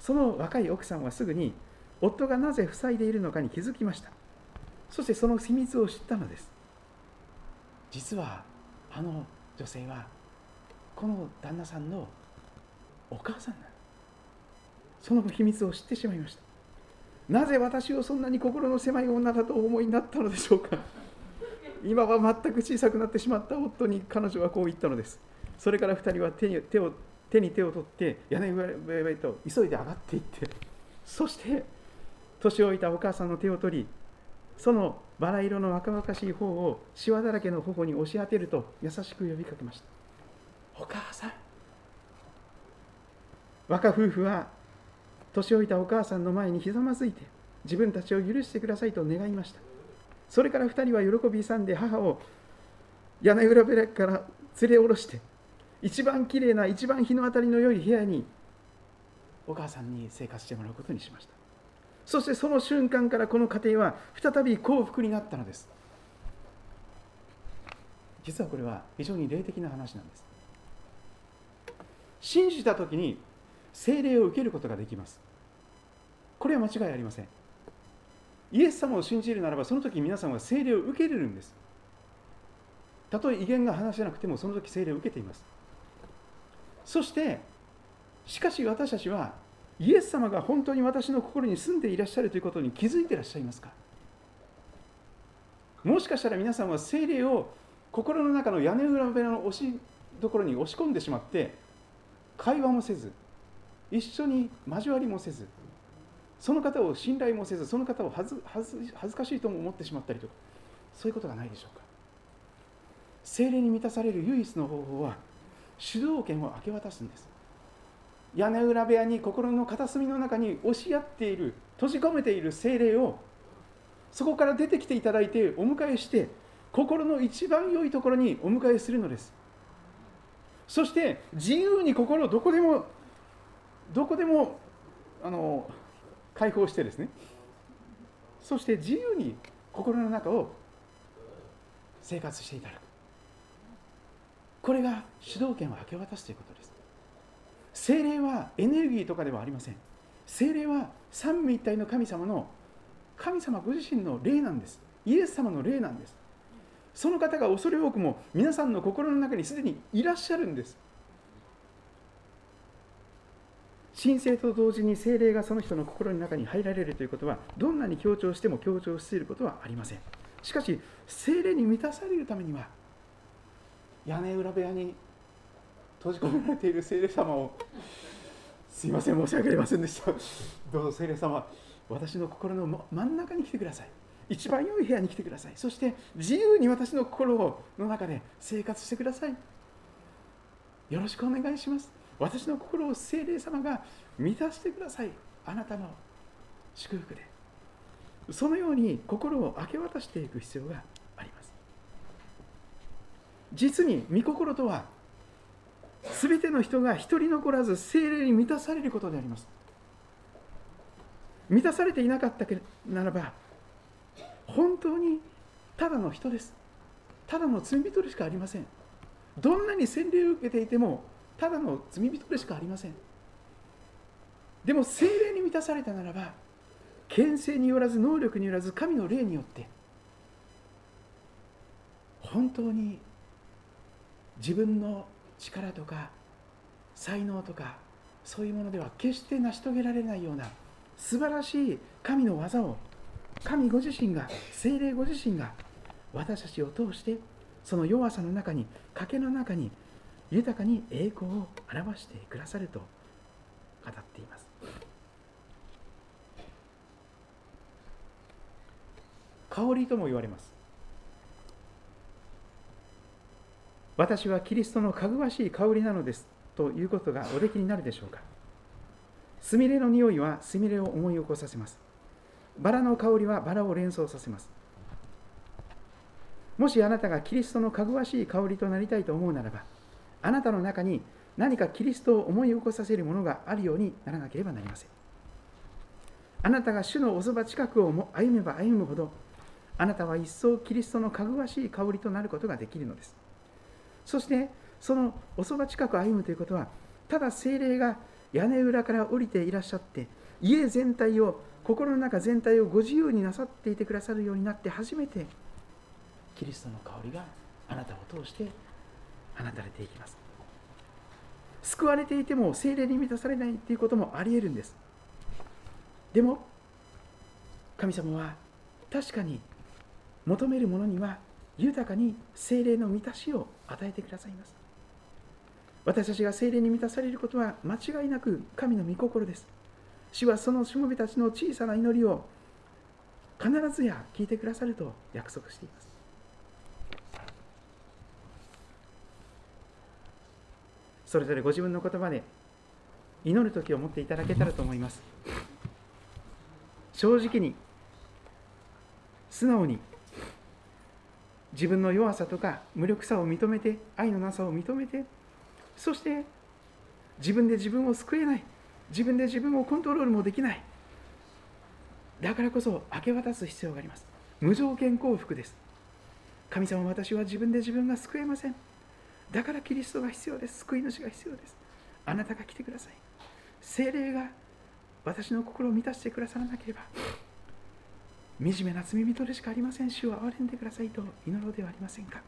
C: その若い奥さんはすぐに夫がなぜ塞いでいるのかに気づきました。そしてその秘密を知ったのです。実はあの女性はこの旦那さんのお母さんなの。その秘密を知ってしまいました。なぜ私をそんなに心の狭い女だとお思いになったのでしょうか。今は全く小さくなってしまった夫に彼女はこう言ったのです。それから2人は手に手を手に手を取って屋根上へと急いで上がっていって。そして年老いたお母さんの手を取りそのバラ色の若々しい方をしわだらけの頬に押し当てると優しく呼びかけましたお母さん。若夫婦は年老いたお母さんの前にひざまずいて自分たちを許してくださいと願いました。それから2人は喜び勇んで母を屋根裏部屋から連れ下ろして一番きれいな一番日の当たりの良い部屋にお母さんに生活してもらうことにしました。そしてその瞬間からこの家庭は再び幸福になったのです。実はこれは非常に霊的な話なんです。信じた時に聖霊を受けることができます。これは間違いありません。イエス様を信じるならばその時皆さんは聖霊を受けれるんです。たとえ威厳が話せなくてもその時聖霊を受けています。そしてしかし私たちはイエス様が本当に私の心に住んでいらっしゃるということに気づいていらっしゃいますか？もしかしたら皆さんは聖霊を心の中の屋根裏部屋の押しどころに押し込んでしまって会話もせず一緒に交わりもせずその方を信頼もせずその方を恥ず恥ずかしいとも思ってしまったりとかそういうことがないでしょうか。精霊に満たされる唯一の方法は主導権を明け渡すんです。屋根裏部屋に心の片隅の中に押し合っている閉じ込めている精霊をそこから出てきていただいてお迎えして心の一番良いところにお迎えするのです。そして自由に心をどこでもどこでもあの解放してですね。そして自由に心の中を生活していただく。これが主導権を明け渡すということです。精霊はエネルギーとかではありません。精霊は三位一体の神様の神様ご自身の霊なんです。イエス様の霊なんです。その方が恐れ多くも皆さんの心の中にすでにいらっしゃるんです。神聖と同時に精霊がその人の心の中に入られるということはどんなに強調しても強調していることはありません。しかし精霊に満たされるためには屋根裏部屋に閉じ込められている聖霊様をすいません申し訳ありませんでした。どうぞ聖霊様私の心の真ん中に来てください。一番良い部屋に来てください。そして自由に私の心の中で生活してください。よろしくお願いします。私の心を聖霊様が満たしてください。あなたの祝福で。そのように心を明け渡していく必要があります。実に御心とは全ての人が一人残らず精霊に満たされることであります。満たされていなかったならば本当にただの人です。ただの罪人しかありません。どんなに洗礼を受けていてもただの罪人でしかありません。でも精霊に満たされたならば権勢によらず能力によらず神の霊によって本当に自分の力とか才能とかそういうものでは決して成し遂げられないような素晴らしい神の技を神ご自身が精霊ご自身が私たちを通してその弱さの中に賭けの中に豊かに栄光を表してくださると語っています。香りとも言われます。私はキリストのかぐわしい香りなのですということがおできになるでしょうか。すみれの匂いはすみれを思い起こさせます。バラの香りはバラを連想させます。もしあなたがキリストのかぐわしい香りとなりたいと思うならばあなたの中に何かキリストを思い起こさせるものがあるようにならなければなりません。あなたが主のおそば近くを歩めば歩むほどあなたは一層キリストのかぐわしい香りとなることができるのです。そしてそのおそば近く歩むということはただ精霊が屋根裏から降りていらっしゃって家全体を心の中全体をご自由になさっていてくださるようになって初めてキリストの香りがあなたを通して放たれていきます。救われていても精霊に満たされないということもありえるんです。でも神様は確かに求める者には豊かに精霊の満たしを与えてくださいます。私たちが精霊に満たされることは間違いなく神の御心です。主はそのしもべたちの小さな祈りを必ずや聞いてくださると約束しています。それぞれご自分の言葉で祈る時を持っていただけたらと思います。正直に素直に自分の弱さとか無力さを認めて愛のなさを認めてそして自分で自分を救えない自分で自分をコントロールもできない。だからこそ明け渡す必要があります。無条件降伏です。神様私は自分で自分が救えません。だからキリストが必要です。救い主が必要です。あなたが来てください。精霊が私の心を満たしてくださらなければ惨めな罪人でしかありません。主を憐れんでくださいと祈ろうではありませんか。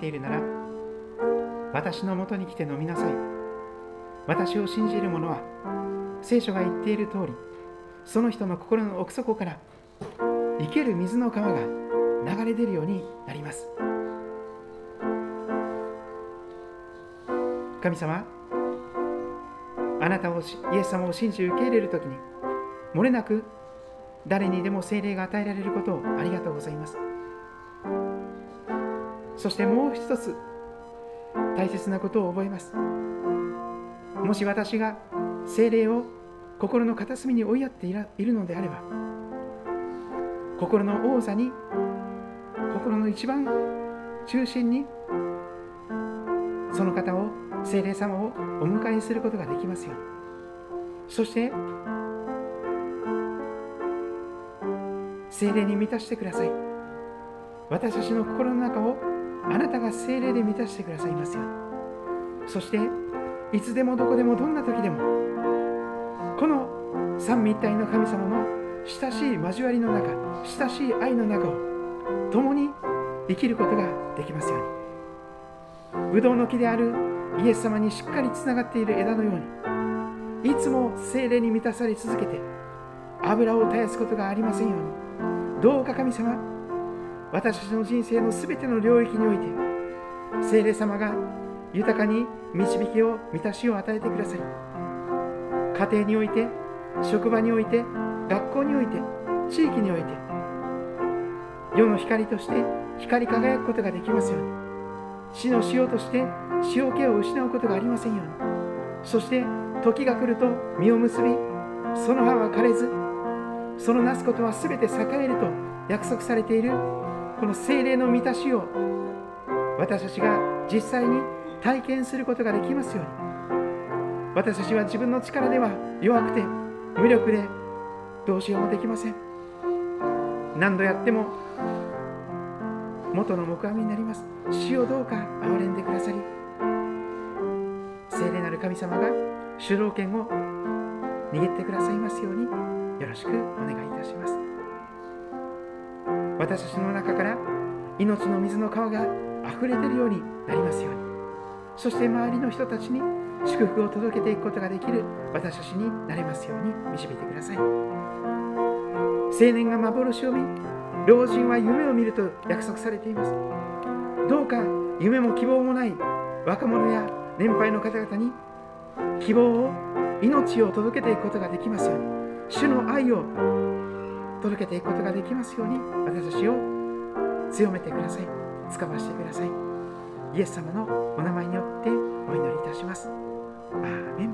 C: ているなら私のもとに来て飲みなさい。私を信じる者は聖書が言っている通りその人の心の奥底から生ける水の川が流れ出るようになります。神様あなたをイエス様を信じ受け入れる時に漏れなく誰にでも精霊が与えられることをありがとうございます。そしてもう一つ大切なことを覚えます。もし私が精霊を心の片隅に追いやっているのであれば心の王座に心の一番中心にその方を精霊様をお迎えすることができますよそして精霊に満たしてください。私たちの心の中をあなたが精霊で満たしてくださいますよそしていつでもどこでもどんな時でもこの三位一体の神様の親しい交わりの中親しい愛の中を共に生きることができますように。ブドウの木であるイエス様にしっかりつながっている枝のようにいつも精霊に満たされ続けて油を絶やすことがありませんように。どうか神様私たちの人生のすべての領域において精霊様が豊かに導きを満たしを与えてください家庭において職場において学校において地域において世の光として光り輝くことができますように死の塩として塩気を失うことがありませんようにそして時が来ると実を結びその葉は枯れずそのなすことは全て栄えると約束されているこの精霊の満たしを私たちが実際に体験することができますように。私たちは自分の力では弱くて無力でどうしようもできません。何度やっても元の木阿弥になります。死をどうか憐れんでくださり。聖霊なる神様が主導権を握ってくださいますようによろしくお願いいたします。私たちの中から命の水の川が溢れているようになりますように。そして周りの人たちに祝福を届けていくことができる私たちになれますように導いてください。青年が幻を見老人は夢を見ると約束されています。どうか夢も希望もない若者や年配の方々に希望を命を届けていくことができますように。主の愛を届けていくことができますように私たちを強めてください。使わせてください。イエス様のお名前によってお祈りいたします。アーメン。